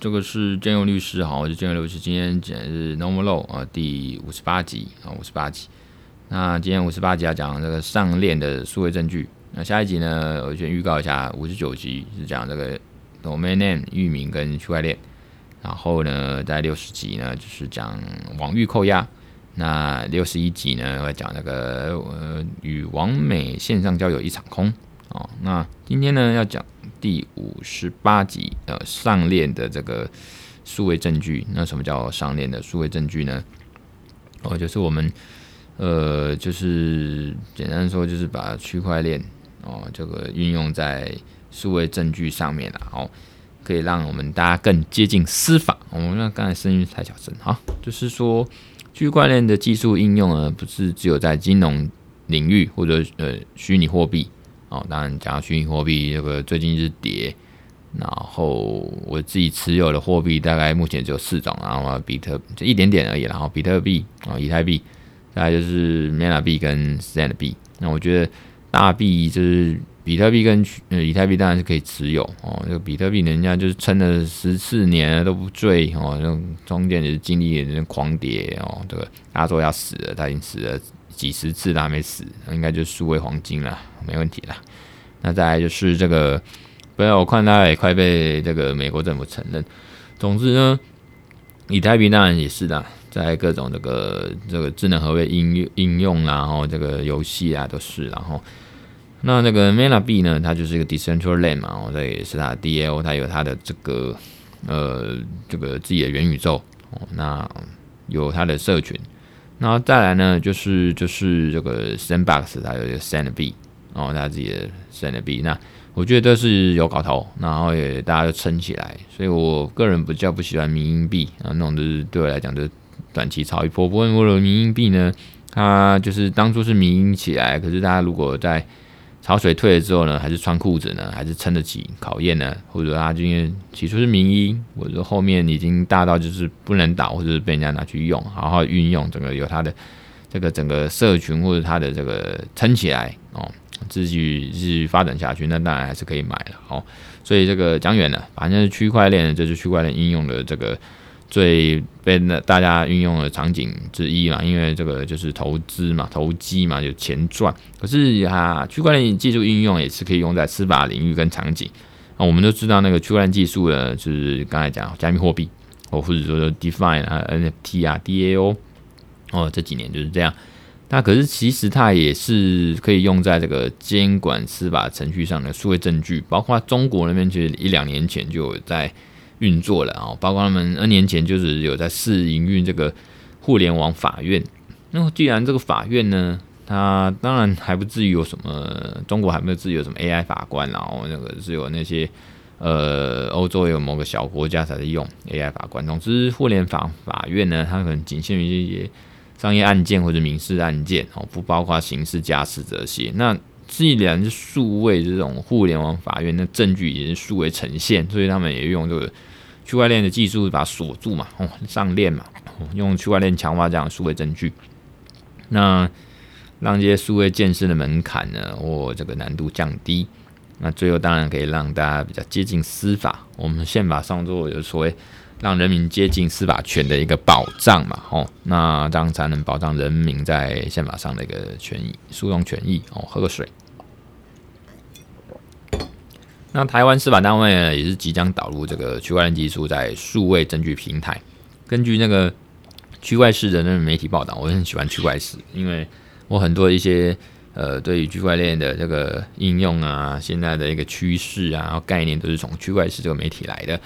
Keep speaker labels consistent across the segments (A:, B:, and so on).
A: 这个是建佑律师，好，我是建佑律师。今天讲是 Normal Law 啊，第五十八集啊，五十八集。那今天五十八集要讲这个上链的数位证据。那下一集呢，我先预告一下，五十九集是讲这个 Domain Name 域名跟区块链。然后呢，在六十集呢，就是讲网域扣押。那六十一集呢，会讲那个呃，与网美线上交友一场空。哦，那今天呢要讲第五十八集，呃，上链的这个数位证据。那什么叫上链的数位证据呢？哦，就是我们，呃，就是简单说，就是把区块链哦，这个运用在数位证据上面了，哦，可以让我们大家更接近司法。我们那刚才声音太小声，好，就是说区块链的技术应用呢，不是只有在金融领域或者呃虚拟货币。哦，当然讲虚拟货币，这个最近是跌，然后我自己持有的货币大概目前只有四种，然后比特就一点点而已，然后比特币啊、以太币，大概就是 Mana 币跟 Sand 币。那我觉得大币就是比特币跟呃以太币当然是可以持有哦。这个比特币人家就是撑了十四年都不坠哦，那中间也是经历了狂跌哦，这个大家说要死了，他已经死了。几十次都还没死，应该就数位黄金了，没问题了。那再来就是这个，不要我看它也快被这个美国政府承认。总之呢，以太币当然也是的，在各种这个这个智能合约应用应用，然后这个游戏啊都是。然后那那个 Mana 币呢，它就是一个 Decentraland 嘛，哦，这也是它 DAO，它有它的这个呃这个自己的元宇宙哦，那有它的社群。然后再来呢，就是就是这个 Sandbox，它有一个 Sand 币，哦，它自己的 Sand 币。那我觉得这是有搞头，然后也大家都撑起来。所以我个人比较不喜欢民营币啊，那种就是对我来讲就是短期炒一波。不过如果民营币呢，它就是当初是民营起来，可是大家如果在潮水退了之后呢，还是穿裤子呢，还是撑得起考验呢？或者说他今天起初是名医，或者后面已经大到就是不能倒，或者是被人家拿去用，好好运用，整个有他的这个整个社群或者他的这个撑起来哦，继续继续发展下去，那当然还是可以买了哦。所以这个讲远了，反正是区块链，就是区块链应用的这个。最被大家运用的场景之一嘛，因为这个就是投资嘛，投机嘛，有钱赚。可是啊，区块链技术应用也是可以用在司法领域跟场景。啊，我们都知道那个区块链技术呢，就是刚才讲加密货币，哦或者说 DeFi 啊、NFT 啊、DAO 哦，这几年就是这样。那可是其实它也是可以用在这个监管司法程序上的数位证据，包括中国那边其实一两年前就有在。运作了啊，包括他们 N 年前就是有在试营运这个互联网法院。那么既然这个法院呢，它当然还不至于有什么，中国还没有至于有什么 AI 法官，然后那个是有那些呃欧洲有某个小国家才在用 AI 法官。总之，互联网法院呢，它可能仅限于一些商业案件或者民事案件哦，不包括刑事、家事这些。那既然是数位这种互联网法院，那证据也是数位呈现，所以他们也用这个。区块链的技术把它锁住嘛，哦，上链嘛，用区块链强化这样数位证据，那让这些数位建设的门槛呢，或这个难度降低，那最后当然可以让大家比较接近司法。我们宪法上都有所谓让人民接近司法权的一个保障嘛，哦，那这样才能保障人民在宪法上的一个权益、诉讼权益。哦，喝个水。那台湾司法单位呢，也是即将导入这个区块链技术在数位证据平台。根据那个区块势的那个媒体报道，我很喜欢区块势，因为我很多一些呃对于区块链的这个应用啊，现在的一个趋势啊，概念都是从区块势这个媒体来的。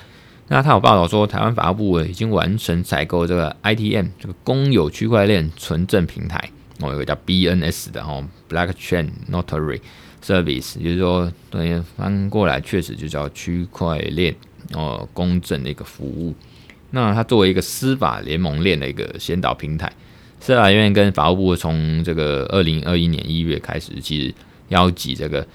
A: 那他有报道说，台湾法务部已经完成采购这个 ITM 这个公有区块链存证平台，哦，有个叫 BNS 的哦，Blockchain Notary。Service，就是说，对，翻过来确实就叫区块链哦，公正的一个服务。那它作为一个司法联盟链的一个先导平台，司法院跟法务部从这个二零二一年一月开始，其实邀集这个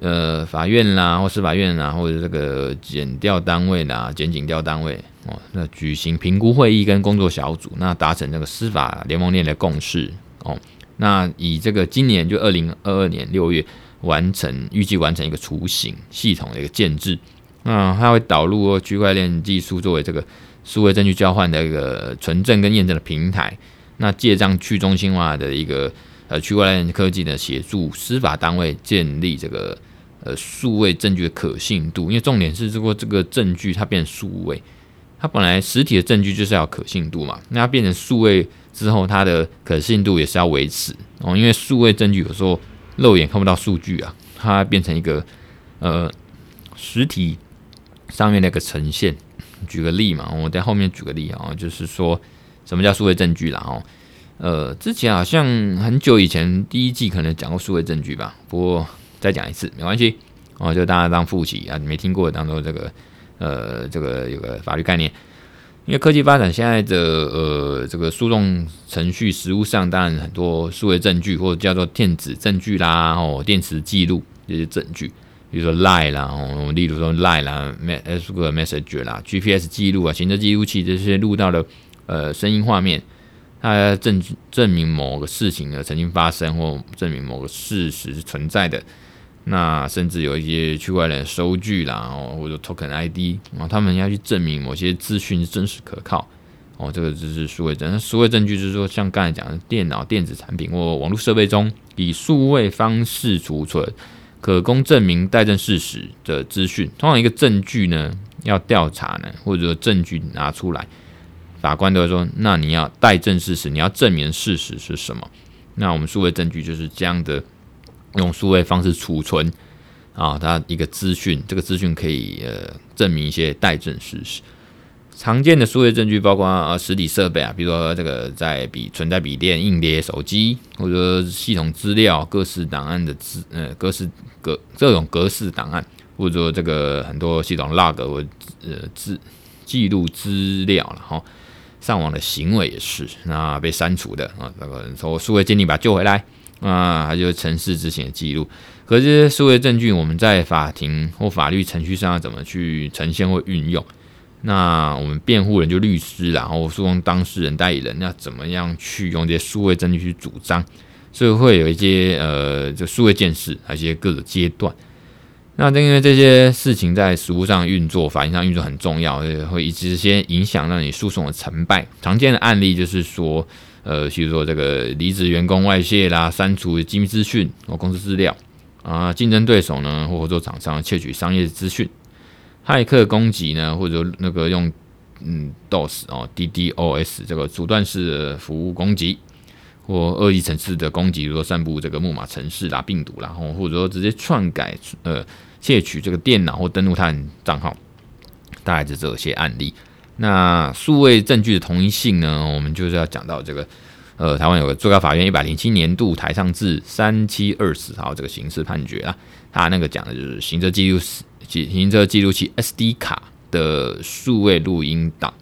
A: 呃法院啦，或司法院啦，或者这个检调单位啦、检警调单位哦，那举行评估会议跟工作小组，那达成这个司法联盟链的共识哦。那以这个今年就二零二二年六月。完成预计完成一个雏形系统的一个建制，那它会导入区块链技术作为这个数位证据交换的一个存证跟验证的平台。那借这样去中心化的一个呃区块链科技呢协助，司法单位建立这个呃数位证据的可信度。因为重点是，如果这个证据它变数位，它本来实体的证据就是要可信度嘛，那它变成数位之后，它的可信度也是要维持哦。因为数位证据有时候肉眼看不到数据啊，它变成一个呃实体上面的一个呈现。举个例嘛，我在后面举个例啊，就是说。什么叫数位证据啦？哦，呃，之前好像很久以前第一季可能讲过数位证据吧，不过再讲一次没关系哦，就大家当复习啊，你没听过当做这个呃这个有个法律概念。因为科技发展现在的呃这个诉讼程序实务上，当然很多数位证据或者叫做电子证据啦，哦，电磁记录这些证据，比如说 Line 啦，哦，例如说 Line 啦，message 啦，GPS 记录啊，行车记录器这些录到的。呃，声音画面，它证证明某个事情呢曾经发生，或证明某个事实是存在的。那甚至有一些区块链收据啦，哦，或者 Token ID，然后他们要去证明某些资讯是真实可靠。哦，这个就是数位证。那数位证据就是说，像刚才讲的，电脑、电子产品或网络设备中以数位方式储存，可供证明待证事实的资讯。通常一个证据呢，要调查呢，或者说证据拿出来。法官都会说：“那你要待证事实，你要证明事实是什么？那我们数位证据就是这样的，用数位方式储存啊，它一个资讯，这个资讯可以呃证明一些待证事实。常见的数位证据包括啊实体设备啊，比如说这个在笔存在笔电、硬碟、手机，或者说系统资料、各式档案的资呃各式格这种格式档案，或者说这个很多系统 log 或呃资记录资料了哈。”上网的行为也是，那被删除的啊，那个人说数位鉴定把救回来啊，还有程式执行的记录。可是这些数位证据，我们在法庭或法律程序上要怎么去呈现或运用？那我们辩护人就律师，然后诉讼当事人代理人要怎么样去用这些数位证据去主张？所以会有一些呃，就数位见识，还有一些各个阶段。那正因为这些事情在实务上运作、法庭上运作很重要，会一直先影响到你诉讼的成败。常见的案例就是说，呃，比如说这个离职员工外泄啦、删除机密资讯或公司资料啊，竞争对手呢或合作厂商窃取商业资讯、骇客攻击呢，或者那个用嗯 DOS 哦 DDoS 这个阻断式的服务攻击。或恶意程式的攻击，比如说散布这个木马程式啦、病毒啦，或或者说直接篡改、呃窃取这个电脑或登录他人账号，大概就这些案例。那数位证据的同一性呢？我们就是要讲到这个，呃，台湾有个最高法院一百零七年度台上字三七二十号这个刑事判决啊，他那个讲的就是行车记录行车记录器 SD 卡的数位录音档。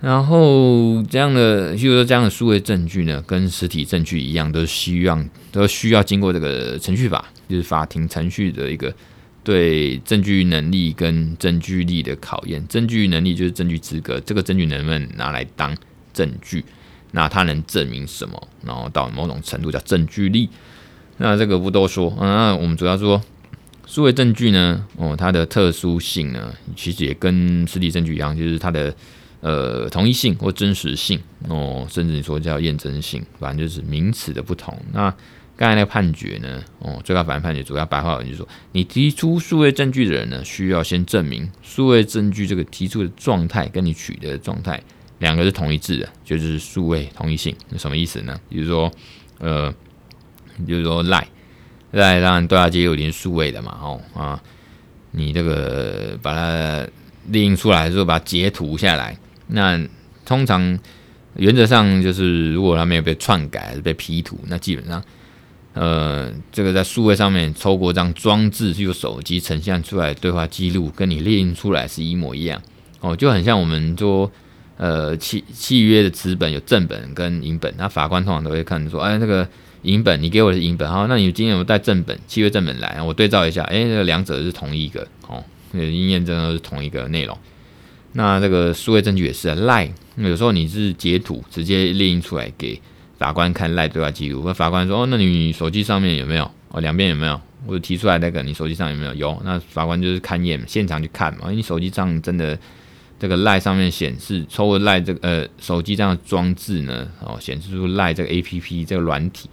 A: 然后这样的，就是说这样的数位证据呢，跟实体证据一样，都需要都需要经过这个程序法，就是法庭程序的一个对证据能力跟证据力的考验。证据能力就是证据资格，这个证据能不能拿来当证据？那它能证明什么？然后到某种程度叫证据力。那这个不多说，那我们主要说数位证据呢，哦，它的特殊性呢，其实也跟实体证据一样，就是它的。呃，同一性或真实性哦，甚至你说叫验证性，反正就是名词的不同。那刚才那个判决呢？哦，最高法院判决主要白话文就是说，你提出数位证据的人呢，需要先证明数位证据这个提出的状态跟你取得的状态两个是同一致的，就是数位同一性。那什么意思呢？比如说，呃，就是说赖赖当然对话记录已经数位的嘛，哦啊，你这个把它列印出来之后，把它截图下来。那通常原则上就是，如果它没有被篡改被 P 图，那基本上，呃，这个在数位上面透过这张装置，就手机呈现出来对话记录，跟你列印出来是一模一样哦，就很像我们说，呃，契契约的纸本有正本跟影本，那法官通常都会看说，哎，那个影本你给我的是影本，好，那你今天有带正本契约正本来，我对照一下，哎，这两者是同一个哦，那验真的是同一个内容。那这个数位证据也是赖，有时候你是截图直接列印出来给法官看赖对话记录，那法官说哦，那你手机上面有没有哦？两边有没有或者提出来那个，你手机上有没有？有，那法官就是勘验，现场去看嘛。因为你手机上真的这个赖上面显示，抽了赖这个呃手机这样的装置呢，哦，显示出赖这个 A P P 这个软体，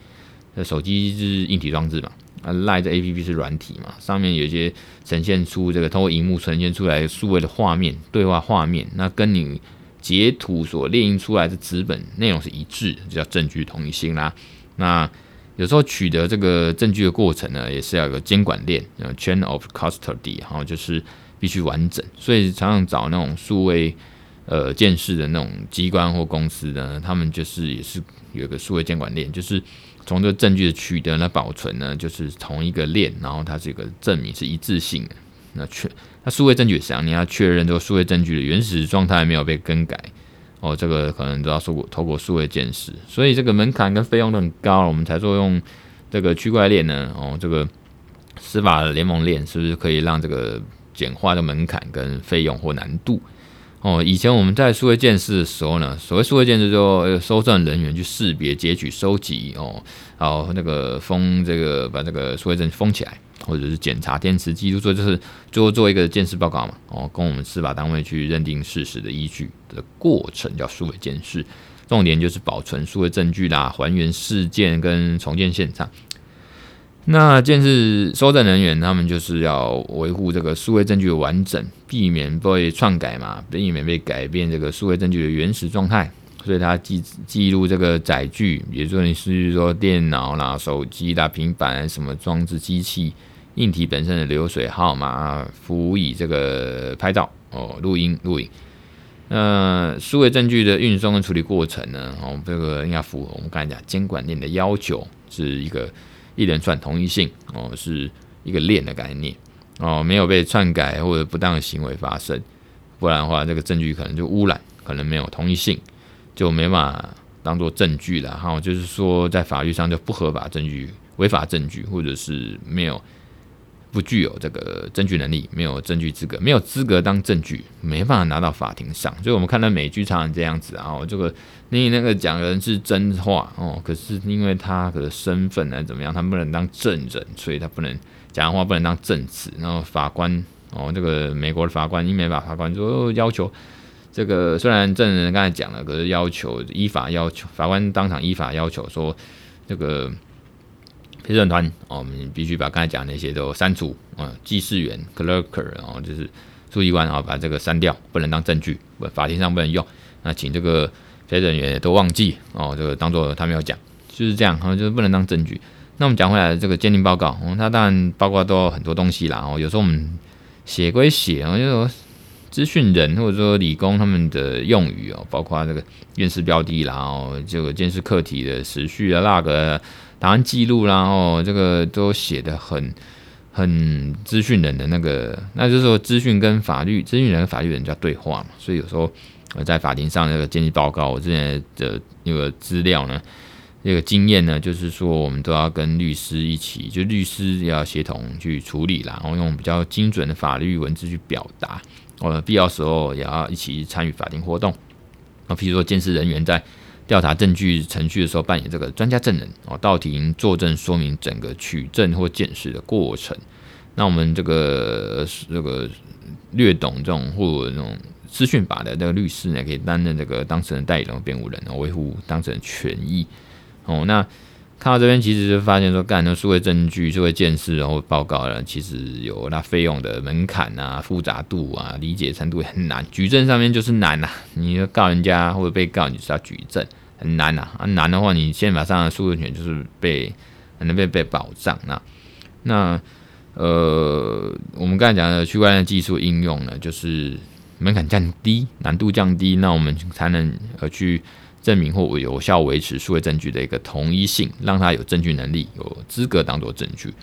A: 那，手机是硬体装置嘛，啊，赖这 A P P 是软体嘛，上面有些呈现出这个通过荧幕呈现出来数位的画面，对话画面，那跟你截图所列印出来的纸本内容是一致，就叫证据同一性啦。那有时候取得这个证据的过程呢，也是要有个监管链，chain of custody，然后就是必须完整。所以常常找那种数位呃鉴识的那种机关或公司呢，他们就是也是有个数位监管链，就是从这个证据的取得来、保存呢，就是同一个链，然后它是一个证明是一致性的。那确，那数位证据也是你要确认这个数位证据的原始状态没有被更改。哦，这个可能都要透过透过数位鉴识，所以这个门槛跟费用都很高，我们才做用这个区块链呢。哦，这个司法联盟链是不是可以让这个简化的门槛跟费用或难度？哦，以前我们在数位鉴识的时候呢，所谓数位鉴识就收证人员去识别、截取、收集哦，然后那个封这个把这个数位证封起来。或者是检查电池记录，做就是最后做一个鉴识报告嘛，哦，供我们司法单位去认定事实的依据的过程叫数位鉴识，重点就是保存数位证据啦，还原事件跟重建现场。那鉴识收证人员他们就是要维护这个数位证据的完整，避免被篡改嘛，避免被改变这个数位证据的原始状态。所以它记记录这个载具，比如说你是说电脑啦、手机啦、平板什么装置机器。硬体本身的流水号码，辅以这个拍照哦、录音、录影。那数位证据的运送跟处理过程呢？哦，这个应该符合我们刚才讲监管链的要求，是一个一连串同一性哦，是一个链的概念哦，没有被篡改或者不当行为发生，不然的话，这个证据可能就污染，可能没有同一性，就没法当做证据了。哈，就是说在法律上就不合法证据、违法证据，或者是没有。不具有这个证据能力，没有证据资格，没有资格当证据，没办法拿到法庭上。所以我们看到美剧常常这样子啊，这个你那个讲的人是真话哦，可是因为他的身份呢怎么样，他不能当证人，所以他不能讲的话不能当证词。然后法官哦，这个美国的法官，英美法法官说要求这个，虽然证人刚才讲了，可是要求依法要求法官当场依法要求说这个。陪审团哦，我们必须把刚才讲那些都删除啊。记事员 clerk 哦，就是书记官啊，把这个删掉，不能当证据，法庭上不能用。那请这个陪审员都忘记哦，这个当做他没有讲，就是这样哈，就是不能当证据。那我们讲回来，这个鉴定报告，哦，它当然包括都很多东西啦。哦，有时候我们写归写啊，就说资讯人或者说理工他们的用语哦，包括这个院士标的啦，哦，这个监视课题的时序啊，那个。档案记录，然后这个都写的很很资讯人的那个，那就是说资讯跟法律，资讯人跟法律人叫对话嘛。所以有时候我在法庭上那个鉴定报告，我之前的那个资料呢，那个经验呢，就是说我们都要跟律师一起，就律师要协同去处理啦，然后用比较精准的法律文字去表达。呃，必要时候也要一起参与法庭活动。啊，譬如说鉴识人员在。调查证据程序的时候，扮演这个专家证人哦，到庭作证，说明整个取证或见识的过程。那我们这个这个略懂这种或者这种资讯法的这个律师呢，可以担任这个当事人代理人、辩护人，维护当事人权益。哦，那看到这边，其实就发现说，干的数位证据、数位鉴识然后报告呢，其实有那费用的门槛啊、复杂度啊、理解程度也很难。举证上面就是难呐、啊，你要告人家或者被告，你是要举证。很难呐啊，难的话，你宪法上的诉讼权就是被可能被被保障。那那呃，我们刚才讲的区块链技术应用呢，就是门槛降低，难度降低，那我们才能呃去证明或有效维持数位证据的一个同一性，让它有证据能力，有资格当做证据。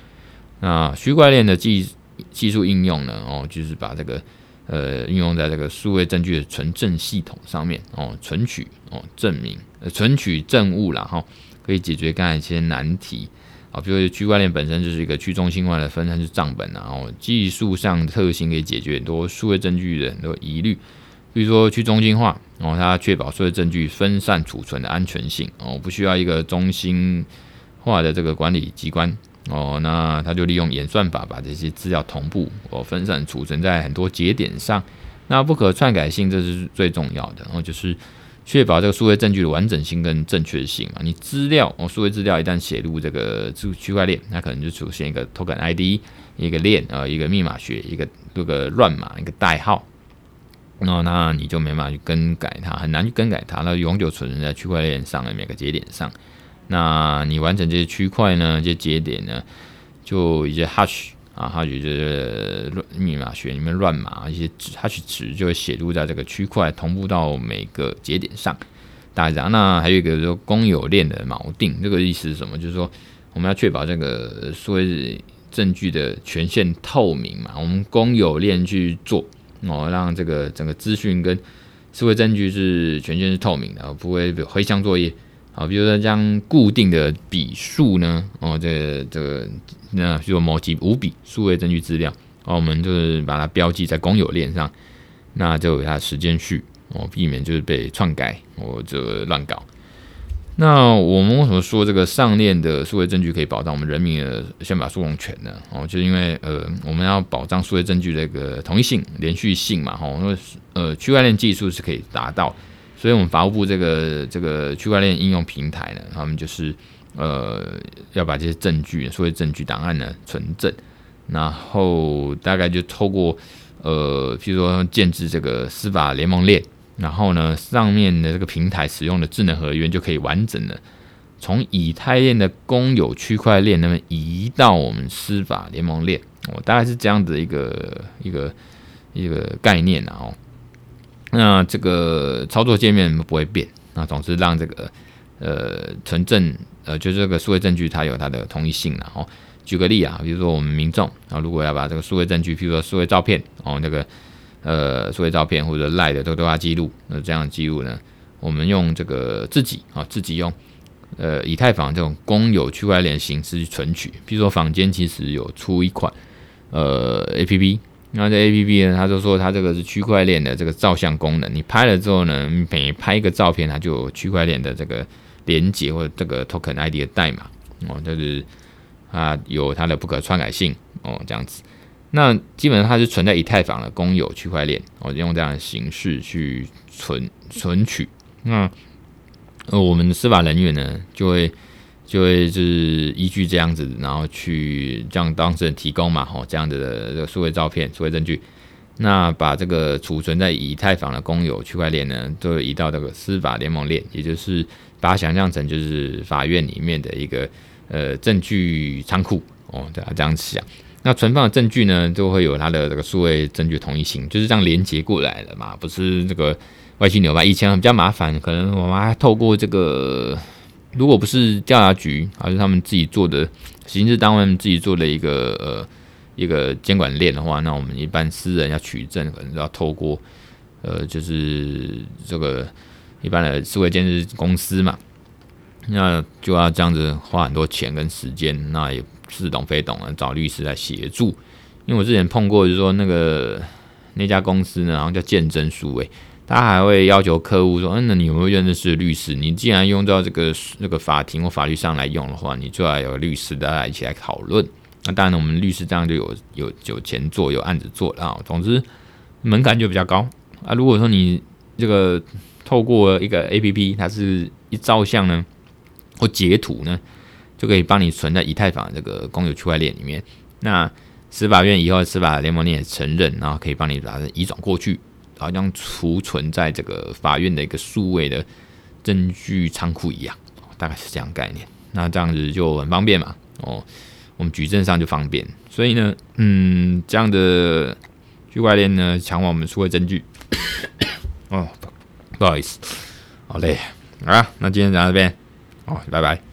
A: 那区块链的技技术应用呢，哦，就是把这个。呃，应用在这个数位证据的存证系统上面哦，存取哦证明，呃，存取证物然后可以解决刚才一些难题啊，比如区块链本身就是一个去中心化的分散式账本，然后技术上特性可以解决很多数位证据的很多疑虑，比如说去中心化然哦，它确保所有证据分散储存的安全性哦，不需要一个中心化的这个管理机关哦，那他就利用演算法把这些资料同步哦分散储存在很多节点上。那不可篡改性这是最重要的，然后就是确保这个数位证据的完整性跟正确性嘛。你资料哦，数位资料一旦写入这个区区块链，那可能就出现一个 token ID，一个链啊，一个密码学，一个这个乱码，一个代号。那那你就没办法去更改它，很难去更改它，那永久存在区块链上的每个节点上。那你完成这些区块呢？这些节点呢，就一些 hash 啊，hash 就是乱密码学里面乱码，一些 hash 值就会写入在这个区块，同步到每个节点上。大家。那还有一个说公有链的锚定，这个意思是什么？就是说我们要确保这个数位证据的权限透明嘛，我们公有链去做哦，让这个整个资讯跟数位证据是权限是透明的，不会有黑箱作业。啊，比如说将固定的笔数呢，哦，这、这个，那比如说某几五笔数位证据资料，哦，我们就是把它标记在公有链上，那就有它时间序，哦，避免就是被篡改，或者乱搞。那我们为什么说这个上链的数位证据可以保障我们人民的宪法诉讼权呢？哦，就是因为呃，我们要保障数位证据的一个统一性、连续性嘛，哈，因为呃，区块链技术是可以达到。所以，我们法务部这个这个区块链应用平台呢，他们就是呃要把这些证据，所谓证据档案呢存证，然后大概就透过呃，譬如说建置这个司法联盟链，然后呢上面的这个平台使用的智能合约就可以完整的从以太链的公有区块链那边移到我们司法联盟链，哦，大概是这样的一个一个一个概念啊，哦。那这个操作界面不会变，那总是让这个呃存证呃就这个数位证据它有它的同一性了哦。举个例啊，比如说我们民众啊，如果要把这个数位证据，譬如说数位照片哦，那个呃数位照片或者赖的这个对话记录，那这样记录呢，我们用这个自己啊自己用呃以太坊这种公有区块链形式去存取，譬如说坊间其实有出一款呃 APP。那这 A P P 呢，它就说它这个是区块链的这个照相功能，你拍了之后呢，每拍一个照片，它就有区块链的这个连接或者这个 token I D 的代码哦，就是它有它的不可篡改性哦，这样子。那基本上它是存在以太坊的公有区块链我哦，用这样的形式去存存取。那呃，我们的司法人员呢，就会。就会是依据这样子，然后去向当事人提供嘛，吼，这样子的这个数位照片、数位证据，那把这个储存在以太坊的公有区块链呢，都移到这个司法联盟链，也就是把它想象成就是法院里面的一个呃证据仓库哦，对啊，这样想。那存放的证据呢，就会有它的这个数位证据统一性，就是这样连接过来的嘛，不是这个外星牛吧。以前比较麻烦，可能我们还透过这个。如果不是调查局，而是他们自己做的刑事单位自己做的一个呃一个监管链的话，那我们一般私人要取证，可能要透过呃就是这个一般的数位监视公司嘛，那就要这样子花很多钱跟时间，那也似懂非懂啊，找律师来协助。因为我之前碰过，就是说那个那家公司呢，然后叫见证书诶。他还会要求客户说：“嗯，那你有没有认识律师？你既然用到这个那个法庭或法律上来用的话，你就要有律师大家一起来讨论。那当然，我们律师这样就有有有钱做，有案子做了啊。总之，门槛就比较高啊。如果说你这个透过一个 APP，它是一照相呢，或截图呢，就可以帮你存在以太坊这个公有区块链里面。那司法院以后司法联盟你也承认，然后可以帮你把它移转过去。”好像储存在这个法院的一个数位的证据仓库一样，大概是这样概念。那这样子就很方便嘛，哦，我们举证上就方便。所以呢，嗯，这样的区块链呢，强化我们数位证据。哦，不好意思，好累啊。那今天讲到这边，哦，拜拜。